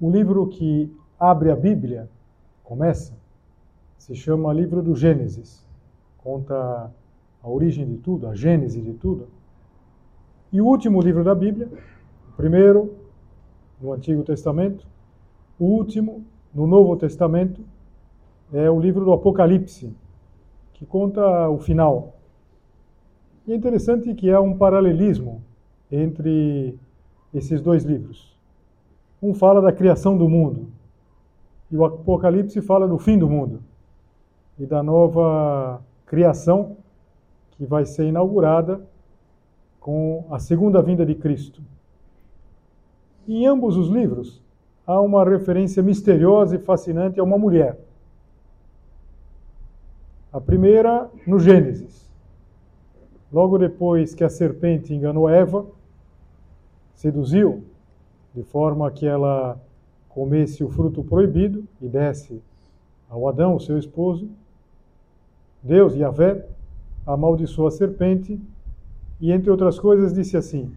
O livro que abre a Bíblia, começa, se chama Livro do Gênesis. Conta a origem de tudo, a gênese de tudo. E o último livro da Bíblia, o primeiro no Antigo Testamento, o último no Novo Testamento, é o livro do Apocalipse, que conta o final. E é interessante que há um paralelismo entre esses dois livros. Um fala da criação do mundo, e o Apocalipse fala do fim do mundo e da nova criação que vai ser inaugurada com a segunda vinda de Cristo. Em ambos os livros há uma referência misteriosa e fascinante a uma mulher. A primeira no Gênesis. Logo depois que a serpente enganou Eva, seduziu de forma que ela comesse o fruto proibido e desse ao Adão, seu esposo, Deus, Yahvé, amaldiçoou a serpente e, entre outras coisas, disse assim: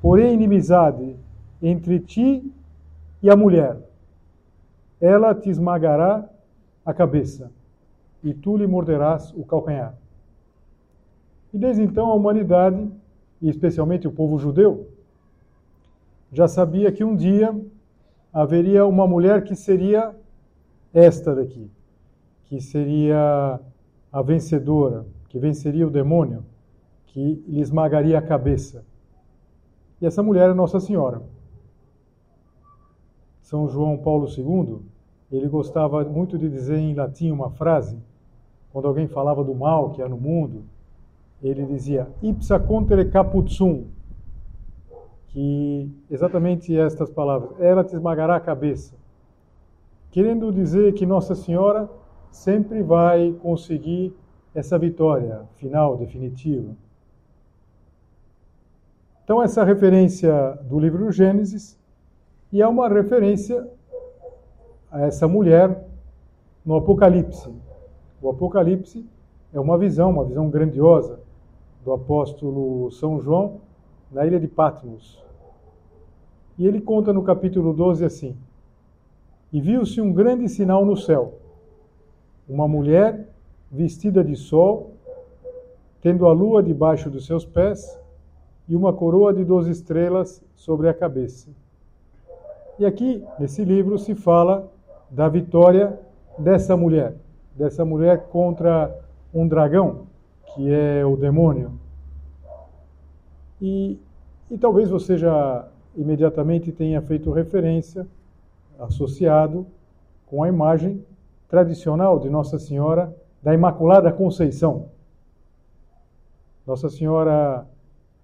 Porém, inimizade entre ti e a mulher, ela te esmagará a cabeça e tu lhe morderás o calcanhar. E desde então a humanidade, e especialmente o povo judeu, já sabia que um dia haveria uma mulher que seria esta daqui, que seria a vencedora, que venceria o demônio, que lhe esmagaria a cabeça. E essa mulher é Nossa Senhora. São João Paulo II, ele gostava muito de dizer em latim uma frase, quando alguém falava do mal que há no mundo, ele dizia ipsa contere caput sum, que exatamente estas palavras, ela te esmagará a cabeça, querendo dizer que Nossa Senhora sempre vai conseguir essa vitória final, definitiva. Então, essa referência do livro Gênesis, e há uma referência a essa mulher no Apocalipse. O Apocalipse é uma visão, uma visão grandiosa do apóstolo São João na ilha de Patmos. E ele conta no capítulo 12 assim: E viu-se um grande sinal no céu, uma mulher vestida de sol, tendo a lua debaixo dos seus pés e uma coroa de doze estrelas sobre a cabeça. E aqui, nesse livro, se fala da vitória dessa mulher, dessa mulher contra um dragão, que é o demônio. E, e talvez você já imediatamente tenha feito referência, associado com a imagem tradicional de Nossa Senhora da Imaculada Conceição. Nossa Senhora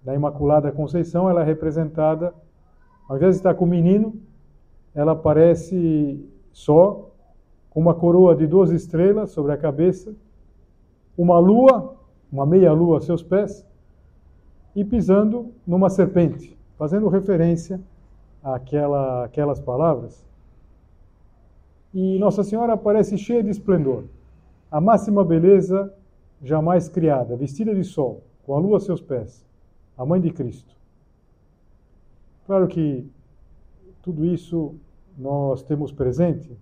da Imaculada Conceição, ela é representada, ao invés de estar com o menino, ela aparece só, com uma coroa de duas estrelas sobre a cabeça, uma lua, uma meia lua a seus pés, e pisando numa serpente, fazendo referência àquela, àquelas palavras. E Nossa Senhora aparece cheia de esplendor, a máxima beleza jamais criada, vestida de sol, com a lua a seus pés, a mãe de Cristo. Claro que tudo isso nós temos presente,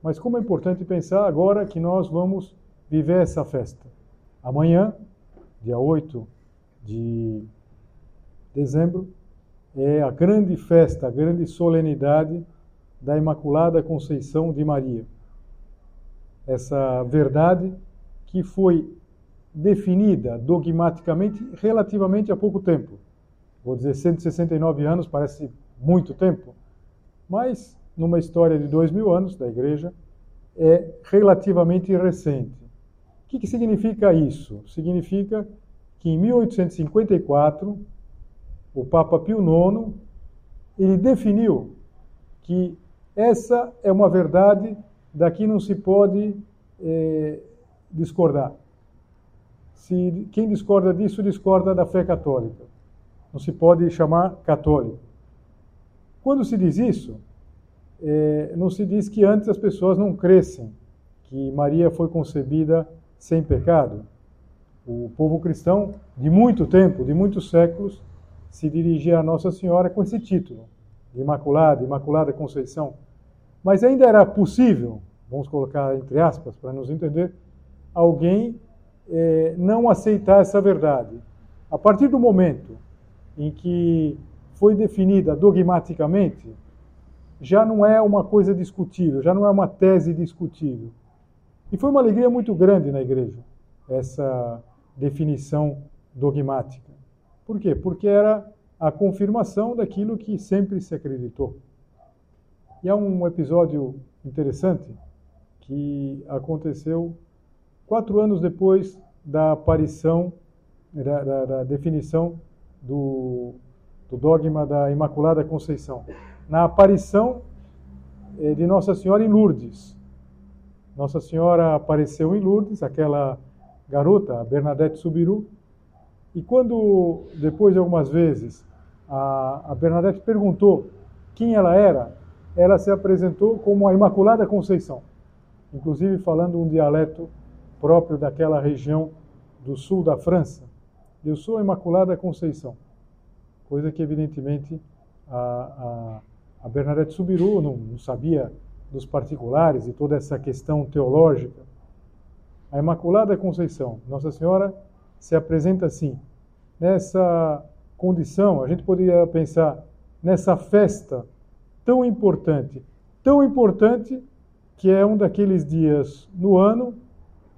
mas como é importante pensar agora que nós vamos viver essa festa. Amanhã, dia 8 de dezembro, é a grande festa, a grande solenidade da Imaculada Conceição de Maria. Essa verdade que foi definida dogmaticamente relativamente há pouco tempo. Vou dizer 169 anos, parece muito tempo, mas numa história de dois mil anos da igreja, é relativamente recente. O que, que significa isso? Significa que em 1854, o Papa Pio IX, ele definiu que essa é uma verdade daqui não se pode é, discordar. Se quem discorda disso discorda da fé católica. Não se pode chamar católico. Quando se diz isso, é, não se diz que antes as pessoas não crescem, que Maria foi concebida sem pecado. O povo cristão, de muito tempo, de muitos séculos, se dirigia a Nossa Senhora com esse título, de Imaculada, Imaculada Conceição. Mas ainda era possível, vamos colocar entre aspas para nos entender, alguém é, não aceitar essa verdade. A partir do momento em que foi definida dogmaticamente, já não é uma coisa discutível, já não é uma tese discutível. E foi uma alegria muito grande na igreja, essa definição dogmática. Por quê? Porque era a confirmação daquilo que sempre se acreditou. E há um episódio interessante que aconteceu quatro anos depois da aparição, da, da, da definição do, do dogma da Imaculada Conceição. Na aparição eh, de Nossa Senhora em Lourdes. Nossa Senhora apareceu em Lourdes, aquela garota, Bernadette Subiru, e quando, depois de algumas vezes, a, a Bernadette perguntou quem ela era, ela se apresentou como a Imaculada Conceição, inclusive falando um dialeto próprio daquela região do sul da França. Eu sou a Imaculada Conceição, coisa que evidentemente a, a, a Bernadette Subiru não, não sabia dos particulares e toda essa questão teológica. A Imaculada Conceição, Nossa Senhora, se apresenta assim, nessa condição, a gente poderia pensar nessa festa tão importante, tão importante que é um daqueles dias no ano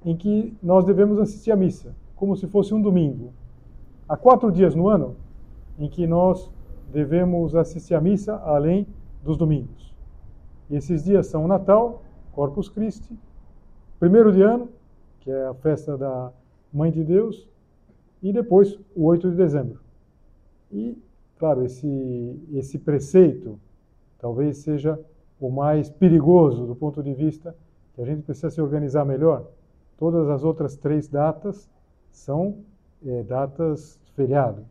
em que nós devemos assistir à missa, como se fosse um domingo. Há quatro dias no ano em que nós devemos assistir à missa além dos domingos. E esses dias são Natal, Corpus Christi, primeiro de ano, que é a festa da Mãe de Deus, e depois o 8 de dezembro. E, claro, esse, esse preceito talvez seja o mais perigoso do ponto de vista que a gente precisa se organizar melhor. Todas as outras três datas são é, datas feriado.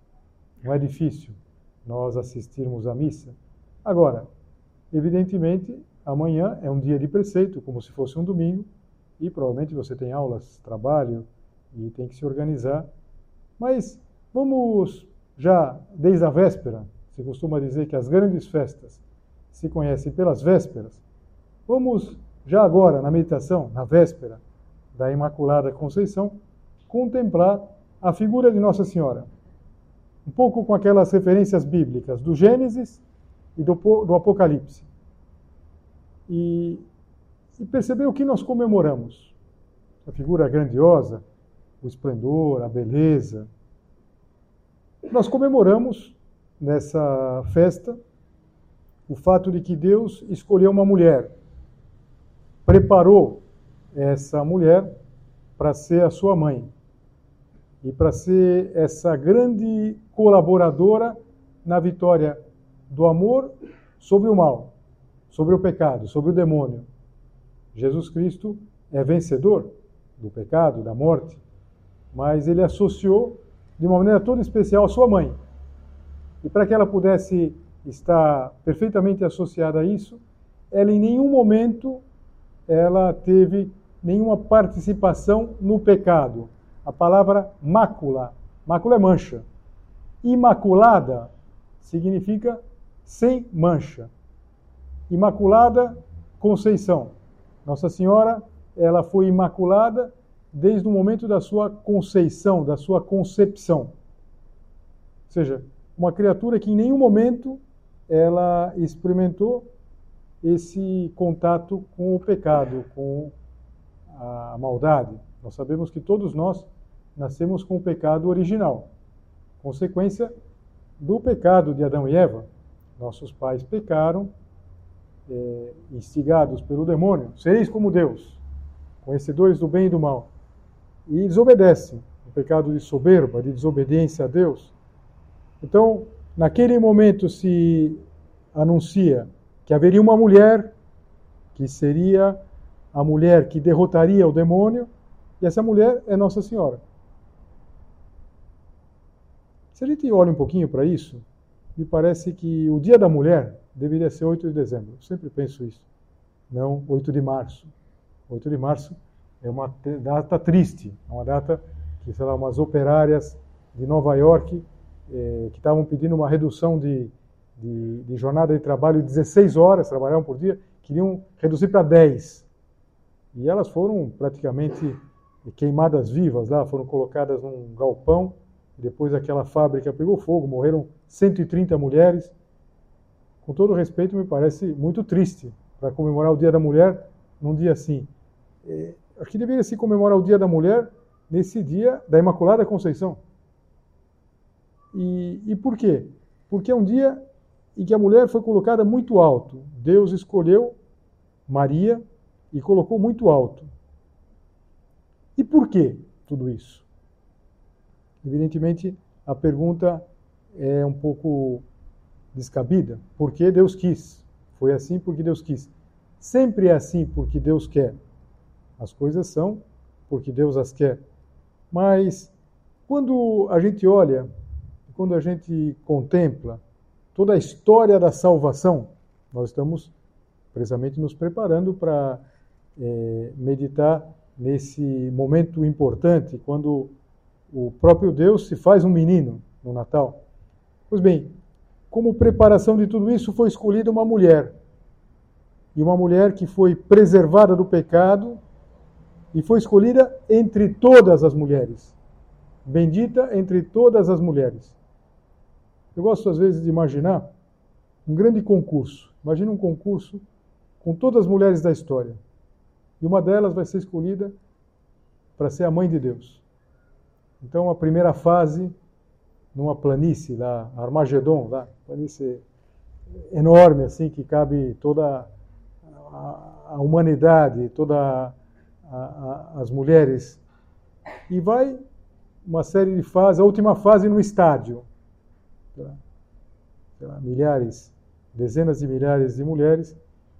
Não é difícil nós assistirmos à missa. Agora, evidentemente, amanhã é um dia de preceito, como se fosse um domingo, e provavelmente você tem aulas, trabalho e tem que se organizar. Mas vamos já desde a véspera, se costuma dizer que as grandes festas se conhecem pelas vésperas. Vamos já agora na meditação, na véspera da Imaculada Conceição, contemplar a figura de Nossa Senhora um pouco com aquelas referências bíblicas do Gênesis e do, do Apocalipse. E, e perceber o que nós comemoramos. A figura grandiosa, o esplendor, a beleza. Nós comemoramos nessa festa o fato de que Deus escolheu uma mulher, preparou essa mulher para ser a sua mãe e para ser essa grande colaboradora na vitória do amor sobre o mal, sobre o pecado, sobre o demônio. Jesus Cristo é vencedor do pecado, da morte, mas ele associou de uma maneira toda especial a sua mãe. E para que ela pudesse estar perfeitamente associada a isso, ela em nenhum momento ela teve nenhuma participação no pecado a palavra mácula. Mácula é mancha. Imaculada significa sem mancha. Imaculada Conceição. Nossa Senhora, ela foi imaculada desde o momento da sua conceição, da sua concepção. Ou seja, uma criatura que em nenhum momento ela experimentou esse contato com o pecado, com a maldade. Nós sabemos que todos nós nascemos com o pecado original, consequência do pecado de Adão e Eva. Nossos pais pecaram, é, instigados pelo demônio, sereis como Deus, conhecedores do bem e do mal, e desobedecem, o pecado de soberba, de desobediência a Deus. Então, naquele momento se anuncia que haveria uma mulher que seria a mulher que derrotaria o demônio, e essa mulher é Nossa Senhora. Se a gente olha um pouquinho para isso, me parece que o Dia da Mulher deveria ser 8 de dezembro. Eu sempre penso isso. Não 8 de março. 8 de março é uma data triste, é uma data que, sei lá, umas operárias de Nova York eh, que estavam pedindo uma redução de, de, de, jornada de trabalho de 16 horas, trabalhavam por dia, queriam reduzir para 10. E elas foram praticamente queimadas vivas lá, foram colocadas num galpão, depois aquela fábrica pegou fogo, morreram 130 mulheres. Com todo respeito, me parece muito triste para comemorar o Dia da Mulher num dia assim. É, acho que deveria se comemorar o Dia da Mulher nesse dia da Imaculada Conceição. E, e por quê? Porque é um dia em que a mulher foi colocada muito alto. Deus escolheu Maria e colocou muito alto. E por que tudo isso? Evidentemente, a pergunta é um pouco descabida. Por que Deus quis? Foi assim porque Deus quis. Sempre é assim porque Deus quer. As coisas são porque Deus as quer. Mas quando a gente olha, quando a gente contempla toda a história da salvação, nós estamos precisamente nos preparando para é, meditar nesse momento importante, quando o próprio Deus se faz um menino no Natal. Pois bem, como preparação de tudo isso, foi escolhida uma mulher. E uma mulher que foi preservada do pecado e foi escolhida entre todas as mulheres. Bendita entre todas as mulheres. Eu gosto às vezes de imaginar um grande concurso. Imagina um concurso com todas as mulheres da história. E uma delas vai ser escolhida para ser a mãe de Deus. Então, a primeira fase, numa planície lá, Armagedon, lá, planície enorme, assim, que cabe toda a, a humanidade, todas as mulheres. E vai uma série de fases, a última fase no estádio. Milhares, dezenas de milhares de mulheres.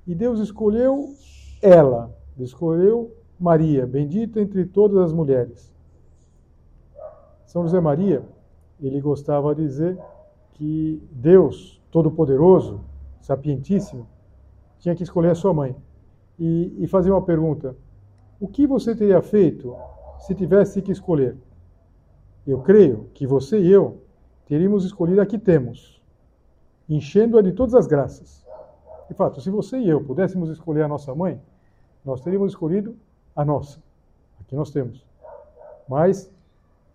E Deus escolheu ela, escolheu Maria, bendita entre todas as mulheres. São José Maria, ele gostava de dizer que Deus, Todo-Poderoso, sapientíssimo, tinha que escolher a sua mãe. E, e fazer uma pergunta: o que você teria feito se tivesse que escolher? Eu creio que você e eu teríamos escolhido a que temos, enchendo-a de todas as graças. De fato, se você e eu pudéssemos escolher a nossa mãe, nós teríamos escolhido a nossa, a que nós temos. Mas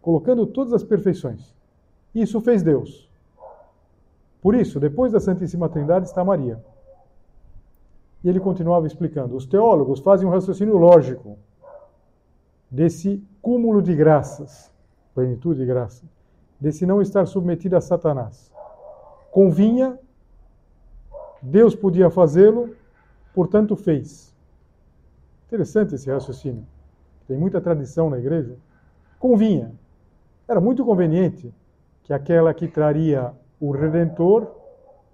colocando todas as perfeições. Isso fez Deus. Por isso, depois da Santíssima Trindade está Maria. E ele continuava explicando: os teólogos fazem um raciocínio lógico desse cúmulo de graças, plenitude de graça, desse não estar submetido a Satanás. Convinha, Deus podia fazê-lo, portanto fez. Interessante esse raciocínio. Tem muita tradição na igreja. Convinha. Era muito conveniente que aquela que traria o Redentor,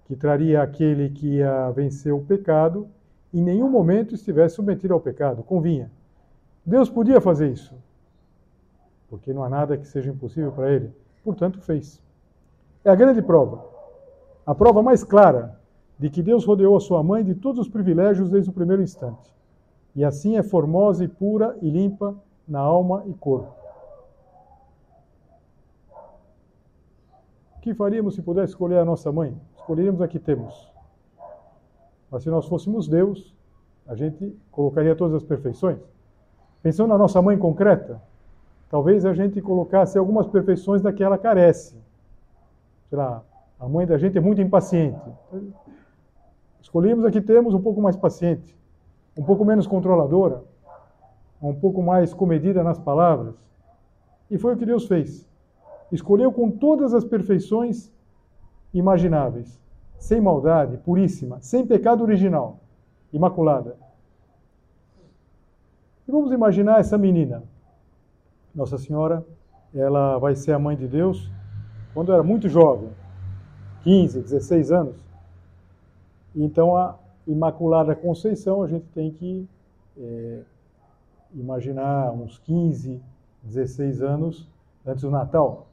que traria aquele que ia vencer o pecado, em nenhum momento estivesse submetido ao pecado. Convinha. Deus podia fazer isso, porque não há nada que seja impossível para ele. Portanto, fez. É a grande prova. A prova mais clara de que Deus rodeou a sua mãe de todos os privilégios desde o primeiro instante. E assim é formosa e pura e limpa na alma e corpo. O que faríamos se pudesse escolher a nossa mãe? Escolheríamos a que temos. Mas se nós fôssemos Deus, a gente colocaria todas as perfeições. Pensando na nossa mãe concreta, talvez a gente colocasse algumas perfeições da que ela carece. Sei lá, a mãe da gente é muito impaciente. Escolhemos a que temos um pouco mais paciente, um pouco menos controladora, um pouco mais comedida nas palavras. E foi o que Deus fez escolheu com todas as perfeições imagináveis, sem maldade, puríssima, sem pecado original. imaculada. E vamos imaginar essa menina. Nossa Senhora, ela vai ser a mãe de Deus quando era muito jovem, 15, 16 anos. Então a Imaculada Conceição a gente tem que é, imaginar uns 15, 16 anos antes do Natal.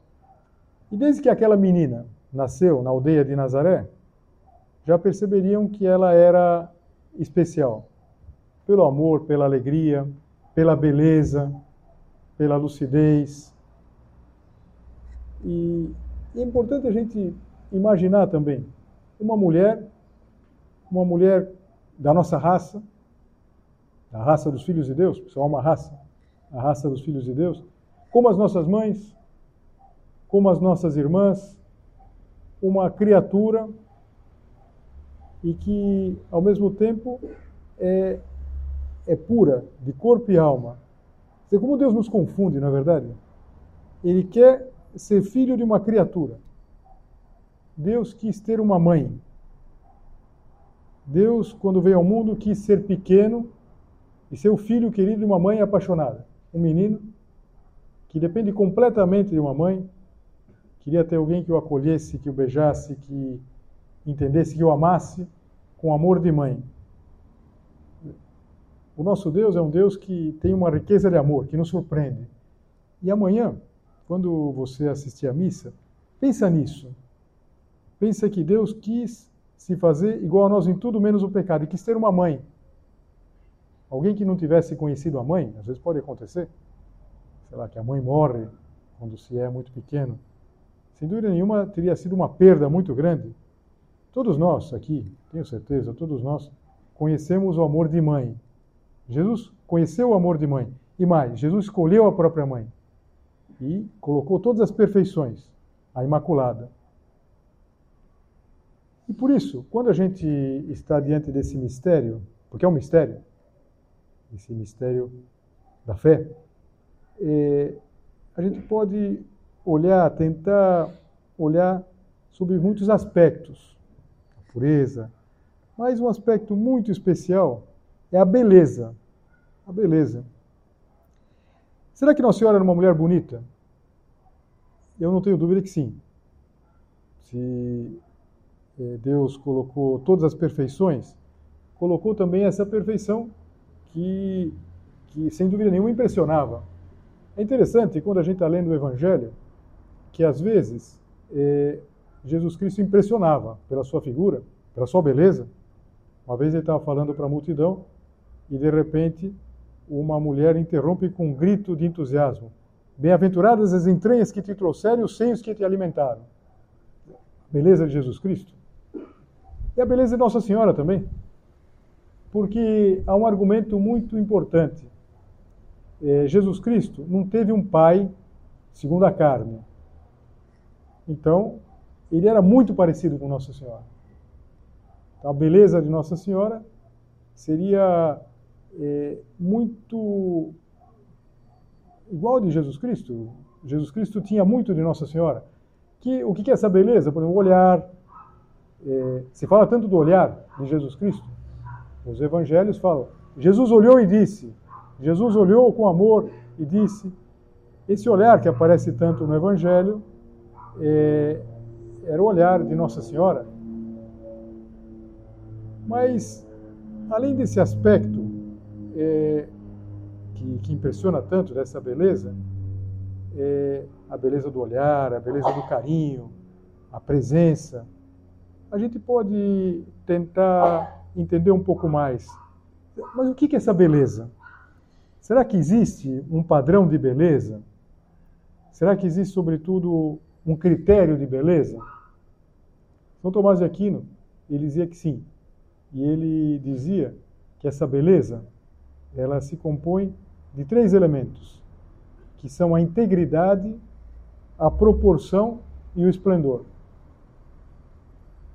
E desde que aquela menina nasceu na aldeia de Nazaré, já perceberiam que ela era especial. Pelo amor, pela alegria, pela beleza, pela lucidez. E é importante a gente imaginar também uma mulher, uma mulher da nossa raça, da raça dos filhos de Deus, porque só uma raça, a raça dos filhos de Deus, como as nossas mães, como as nossas irmãs, uma criatura e que, ao mesmo tempo, é, é pura, de corpo e alma. Você como Deus nos confunde, não é verdade? Ele quer ser filho de uma criatura. Deus quis ter uma mãe. Deus, quando veio ao mundo, quis ser pequeno e ser o filho querido de uma mãe apaixonada. Um menino que depende completamente de uma mãe, queria ter alguém que o acolhesse, que o beijasse, que entendesse, que o amasse com amor de mãe. O nosso Deus é um Deus que tem uma riqueza de amor, que nos surpreende. E amanhã, quando você assistir à missa, pensa nisso. Pensa que Deus quis se fazer igual a nós em tudo menos o pecado, e quis ter uma mãe. Alguém que não tivesse conhecido a mãe, às vezes pode acontecer, sei lá, que a mãe morre quando se é muito pequeno. Sem dúvida nenhuma, teria sido uma perda muito grande. Todos nós aqui, tenho certeza, todos nós conhecemos o amor de mãe. Jesus conheceu o amor de mãe. E mais, Jesus escolheu a própria mãe e colocou todas as perfeições, a Imaculada. E por isso, quando a gente está diante desse mistério, porque é um mistério, esse mistério da fé, é, a gente pode olhar, tentar olhar sobre muitos aspectos. A pureza, mas um aspecto muito especial é a beleza. A beleza. Será que Nossa Senhora era uma mulher bonita? Eu não tenho dúvida que sim. Se é, Deus colocou todas as perfeições, colocou também essa perfeição que, que sem dúvida nenhuma impressionava. É interessante quando a gente está lendo o Evangelho que às vezes é, Jesus Cristo impressionava pela sua figura, pela sua beleza. Uma vez ele estava falando para a multidão e de repente uma mulher interrompe com um grito de entusiasmo: Bem-aventuradas as entranhas que te trouxeram e os seios que te alimentaram. Beleza de Jesus Cristo. E a beleza de Nossa Senhora também. Porque há um argumento muito importante. É, Jesus Cristo não teve um pai segundo a carne. Então, ele era muito parecido com Nossa Senhora. Então, a beleza de Nossa Senhora seria é, muito igual de Jesus Cristo. Jesus Cristo tinha muito de Nossa Senhora. Que, o que é essa beleza? Por exemplo, o olhar. É, se fala tanto do olhar de Jesus Cristo. Os evangelhos falam. Jesus olhou e disse. Jesus olhou com amor e disse. Esse olhar que aparece tanto no evangelho é, era o olhar de Nossa Senhora. Mas, além desse aspecto é, que, que, impressiona tanto dessa beleza, é a beleza do olhar, a beleza do carinho, a presença. A gente pode tentar entender um pouco mais. Mas o que é essa beleza? Será que existe um padrão de beleza? Será que existe, sobretudo, um critério de beleza? São Tomás de Aquino, ele dizia que sim. E ele dizia que essa beleza, ela se compõe de três elementos, que são a integridade, a proporção e o esplendor.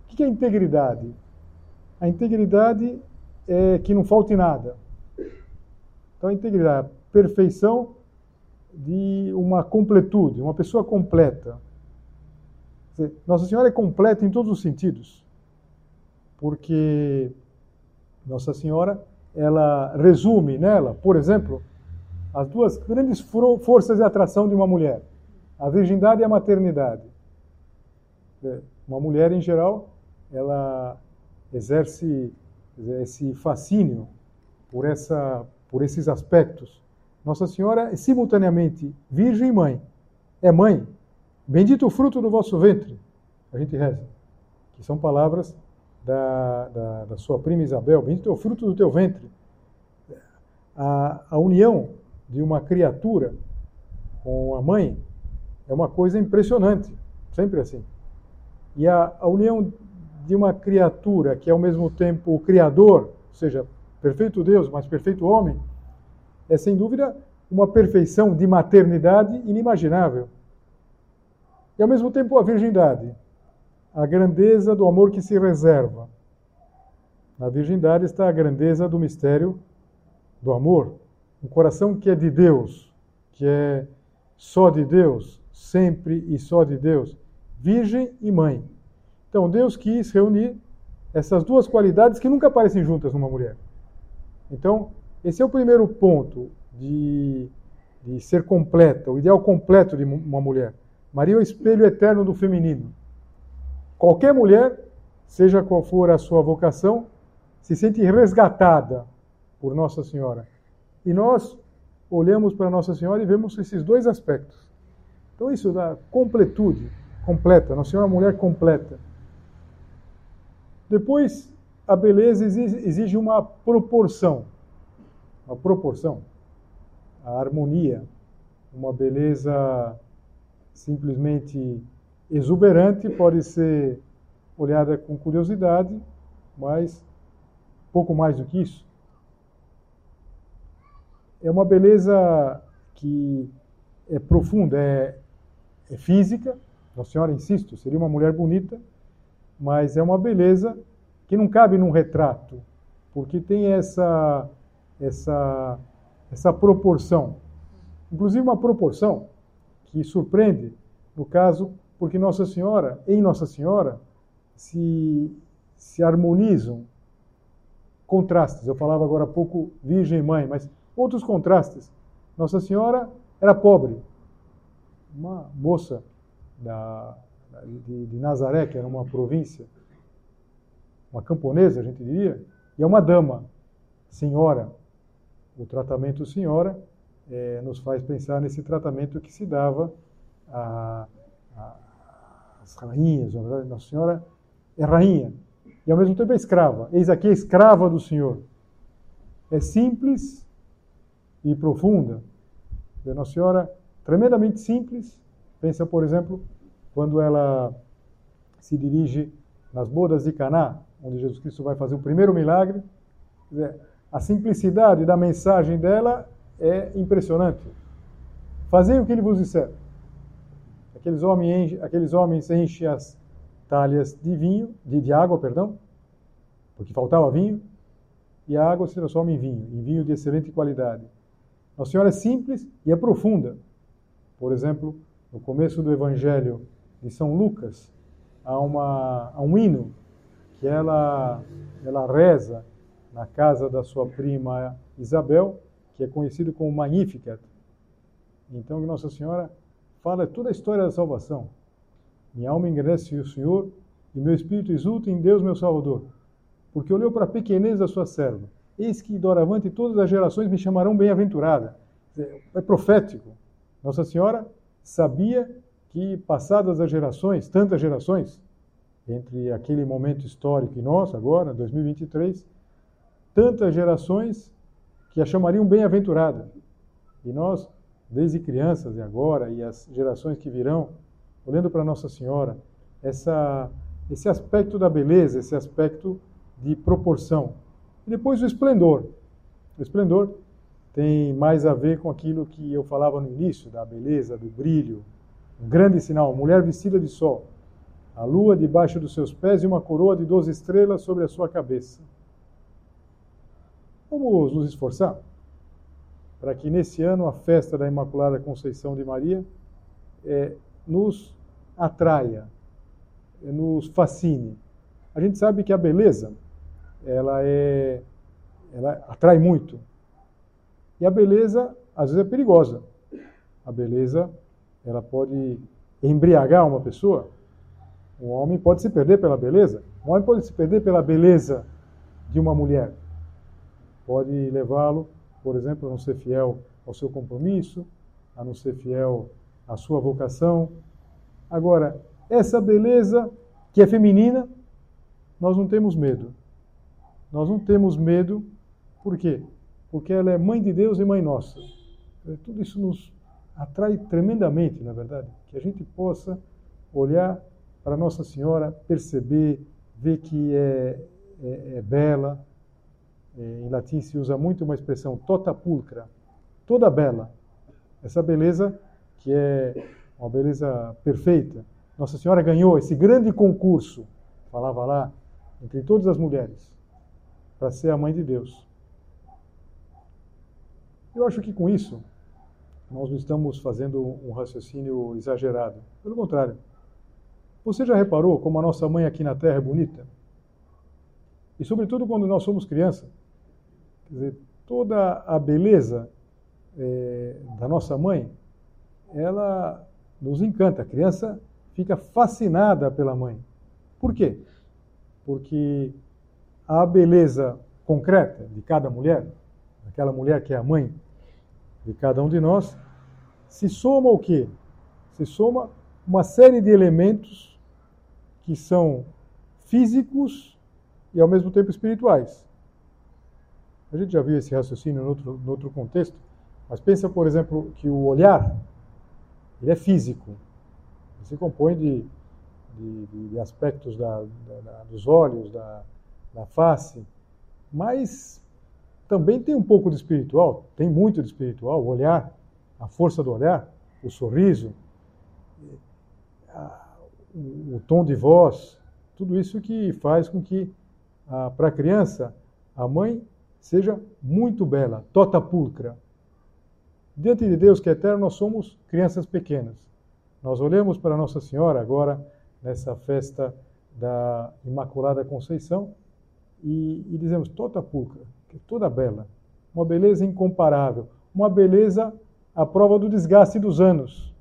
O que é integridade? A integridade é que não falte nada. Então, a integridade, a perfeição de uma completude, uma pessoa completa. Nossa Senhora é completa em todos os sentidos, porque Nossa Senhora, ela resume nela, por exemplo, as duas grandes forças de atração de uma mulher: a virgindade e a maternidade. É, uma mulher, em geral, ela exerce esse fascínio por, essa, por esses aspectos. Nossa Senhora é simultaneamente virgem e mãe. É mãe. Bendito o fruto do vosso ventre. A gente reza. Que são palavras da, da, da sua prima Isabel. Bendito é o fruto do teu ventre. A, a união de uma criatura com a mãe é uma coisa impressionante. Sempre assim. E a, a união de uma criatura que é ao mesmo tempo o Criador, ou seja, perfeito Deus, mas perfeito homem, é sem dúvida uma perfeição de maternidade inimaginável. E ao mesmo tempo a virgindade, a grandeza do amor que se reserva. Na virgindade está a grandeza do mistério do amor. Um coração que é de Deus, que é só de Deus, sempre e só de Deus, virgem e mãe. Então Deus quis reunir essas duas qualidades que nunca aparecem juntas numa mulher. Então, esse é o primeiro ponto de, de ser completa, o ideal completo de uma mulher. Maria é o espelho eterno do feminino. Qualquer mulher, seja qual for a sua vocação, se sente resgatada por Nossa Senhora. E nós olhamos para Nossa Senhora e vemos esses dois aspectos. Então, isso da completude, completa. Nossa Senhora é uma mulher completa. Depois, a beleza exige uma proporção. Uma proporção. A harmonia. Uma beleza simplesmente exuberante pode ser olhada com curiosidade, mas pouco mais do que isso. É uma beleza que é profunda, é, é física. Nossa Senhora, insisto, seria uma mulher bonita, mas é uma beleza que não cabe num retrato, porque tem essa essa essa proporção. Inclusive uma proporção que surpreende no caso porque Nossa Senhora, em Nossa Senhora, se se harmonizam contrastes. Eu falava agora há pouco virgem e mãe, mas outros contrastes. Nossa Senhora era pobre, uma moça da de, de Nazaré, que era uma província, uma camponesa, a gente diria, e é uma dama, senhora. O tratamento senhora é, nos faz pensar nesse tratamento que se dava às rainhas. Nossa Senhora é rainha e ao mesmo tempo é escrava. Eis aqui a escrava do Senhor. É simples e profunda. Nossa Senhora, tremendamente simples. Pensa, por exemplo, quando ela se dirige nas bodas de Caná, onde Jesus Cristo vai fazer o primeiro milagre, a simplicidade da mensagem dela é impressionante. Fazei o que ele vos disser. Aqueles homens, aqueles homens enchem as talhas de vinho, de, de água, perdão, porque faltava vinho, e a água se transforma em vinho, em vinho de excelente qualidade. Nossa Senhora é simples e é profunda. Por exemplo, no começo do Evangelho de São Lucas, há, uma, há um hino que ela, ela reza na casa da sua prima Isabel, que é conhecido como Magnificat. Então, Nossa Senhora fala toda a história da salvação. Minha alma engrandece o Senhor e meu espírito exulta em Deus, meu Salvador, porque olhou para a pequenez da sua serva. Eis que, doravante, todas as gerações me chamarão bem-aventurada. É profético. Nossa Senhora sabia que, passadas as gerações, tantas gerações, entre aquele momento histórico e nós, agora, 2023, tantas gerações que a chamariam bem-aventurada. E nós, desde crianças e agora, e as gerações que virão, olhando para Nossa Senhora, essa, esse aspecto da beleza, esse aspecto de proporção. E depois o esplendor. O esplendor tem mais a ver com aquilo que eu falava no início, da beleza, do brilho, um grande sinal, mulher vestida de sol, a lua debaixo dos seus pés e uma coroa de doze estrelas sobre a sua cabeça. Vamos nos esforçar para que nesse ano a festa da Imaculada Conceição de Maria é, nos atraia, é, nos fascine. A gente sabe que a beleza ela é ela atrai muito. E a beleza, às vezes, é perigosa. A beleza, ela pode embriagar uma pessoa. Um homem pode se perder pela beleza. Um homem pode se perder pela beleza de uma mulher. Pode levá-lo, por exemplo, a não ser fiel ao seu compromisso, a não ser fiel à sua vocação. Agora, essa beleza que é feminina, nós não temos medo. Nós não temos medo, por quê? Porque ela é mãe de Deus e mãe nossa. Tudo isso nos atrai tremendamente, na verdade, que a gente possa olhar para Nossa Senhora, perceber, ver que é, é, é bela. É, em latim se usa muito uma expressão tota pulcra, toda bela. Essa beleza que é uma beleza perfeita. Nossa Senhora ganhou esse grande concurso, falava lá, entre todas as mulheres, para ser a mãe de Deus. Eu acho que com isso nós não estamos fazendo um raciocínio exagerado. Pelo contrário. Você já reparou como a nossa mãe aqui na Terra é bonita? E sobretudo quando nós somos criança. Quer dizer, toda a beleza é, da nossa mãe, ela nos encanta. A criança fica fascinada pela mãe. Por quê? Porque a beleza concreta de cada mulher, aquela mulher que é a mãe de cada um de nós, se soma o quê? Se soma uma série de elementos que são físicos e ao mesmo tempo espirituais. A gente já viu esse raciocínio em outro, em outro contexto, mas pensa, por exemplo, que o olhar ele é físico, ele se compõe de, de, de aspectos da, da, dos olhos, da, da face, mas também tem um pouco de espiritual, tem muito de espiritual, o olhar, a força do olhar, o sorriso, a, o, o, tom de voz, tudo isso que faz com que, para a criança, a mãe seja muito bela, tota pulcra. Diante de Deus que é eterno, nós somos crianças pequenas. Nós olhamos para Nossa Senhora agora, nessa festa da Imaculada Conceição, e, e dizemos, tota pulcra, que é toda bela, uma beleza incomparável, uma beleza à prova do desgaste dos anos.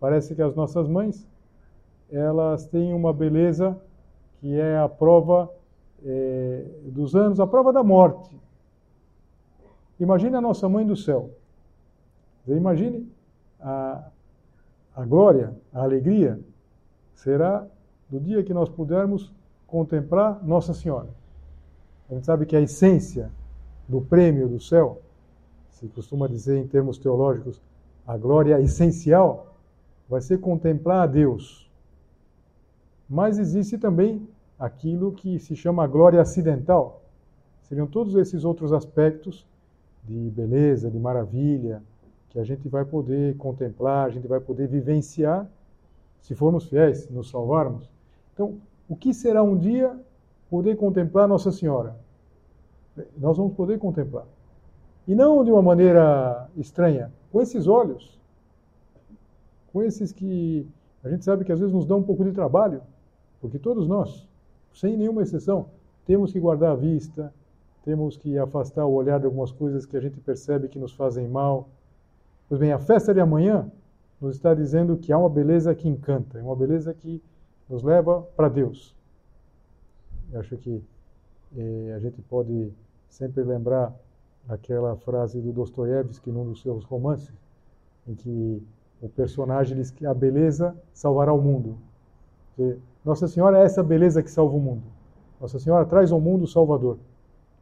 Parece que as nossas mães, elas têm uma beleza que é a prova é, dos anos, a prova da morte. Imagine a nossa mãe do céu. Imagine a, a glória, a alegria será do dia que nós pudermos contemplar Nossa Senhora. A gente sabe que a essência do prêmio do céu, se costuma dizer em termos teológicos, a glória essencial, vai ser contemplar a Deus. Mas existe também aquilo que se chama glória acidental. Seriam todos esses outros aspectos de beleza, de maravilha, que a gente vai poder contemplar, a gente vai poder vivenciar, se formos fiéis, nos salvarmos. Então, o que será um dia poder contemplar Nossa Senhora. Nós vamos poder contemplar. E não de uma maneira estranha, com esses olhos, com esses que a gente sabe que às vezes nos dão um pouco de trabalho, porque todos nós, sem nenhuma exceção, temos que guardar a vista, temos que afastar o olhar de algumas coisas que a gente percebe que nos fazem mal. Pois bem, a festa de amanhã nos está dizendo que há uma beleza que encanta, é uma beleza que nos leva para Deus. Eu acho que eh, a gente pode sempre lembrar aquela frase do Dostoiévski num dos seus romances, em que o personagem diz que a beleza salvará o mundo. Nossa Senhora é essa beleza que salva o mundo. Nossa Senhora traz ao mundo o Salvador.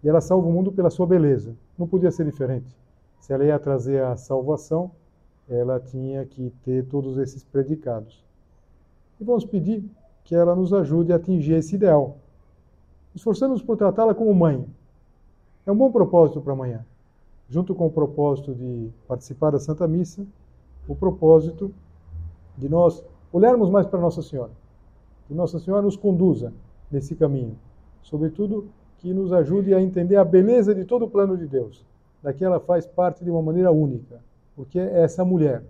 E ela salva o mundo pela sua beleza. Não podia ser diferente. Se ela ia trazer a salvação, ela tinha que ter todos esses predicados. E vamos pedir que ela nos ajude a atingir esse ideal esforçando-nos por tratá-la como mãe. É um bom propósito para amanhã. Junto com o propósito de participar da Santa Missa, o propósito de nós olharmos mais para Nossa Senhora. Que Nossa Senhora nos conduza nesse caminho. Sobretudo, que nos ajude a entender a beleza de todo o plano de Deus. Daqui ela faz parte de uma maneira única. Porque é essa mulher,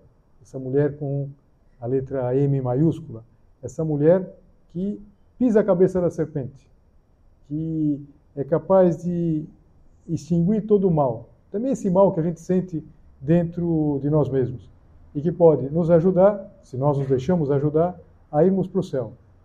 essa mulher com a letra M maiúscula, essa mulher que pisa a cabeça da serpente que é capaz de extinguir todo o mal. Também esse mal que a gente sente dentro de nós mesmos. E que pode nos ajudar, se nós nos deixamos ajudar, a irmos para o céu,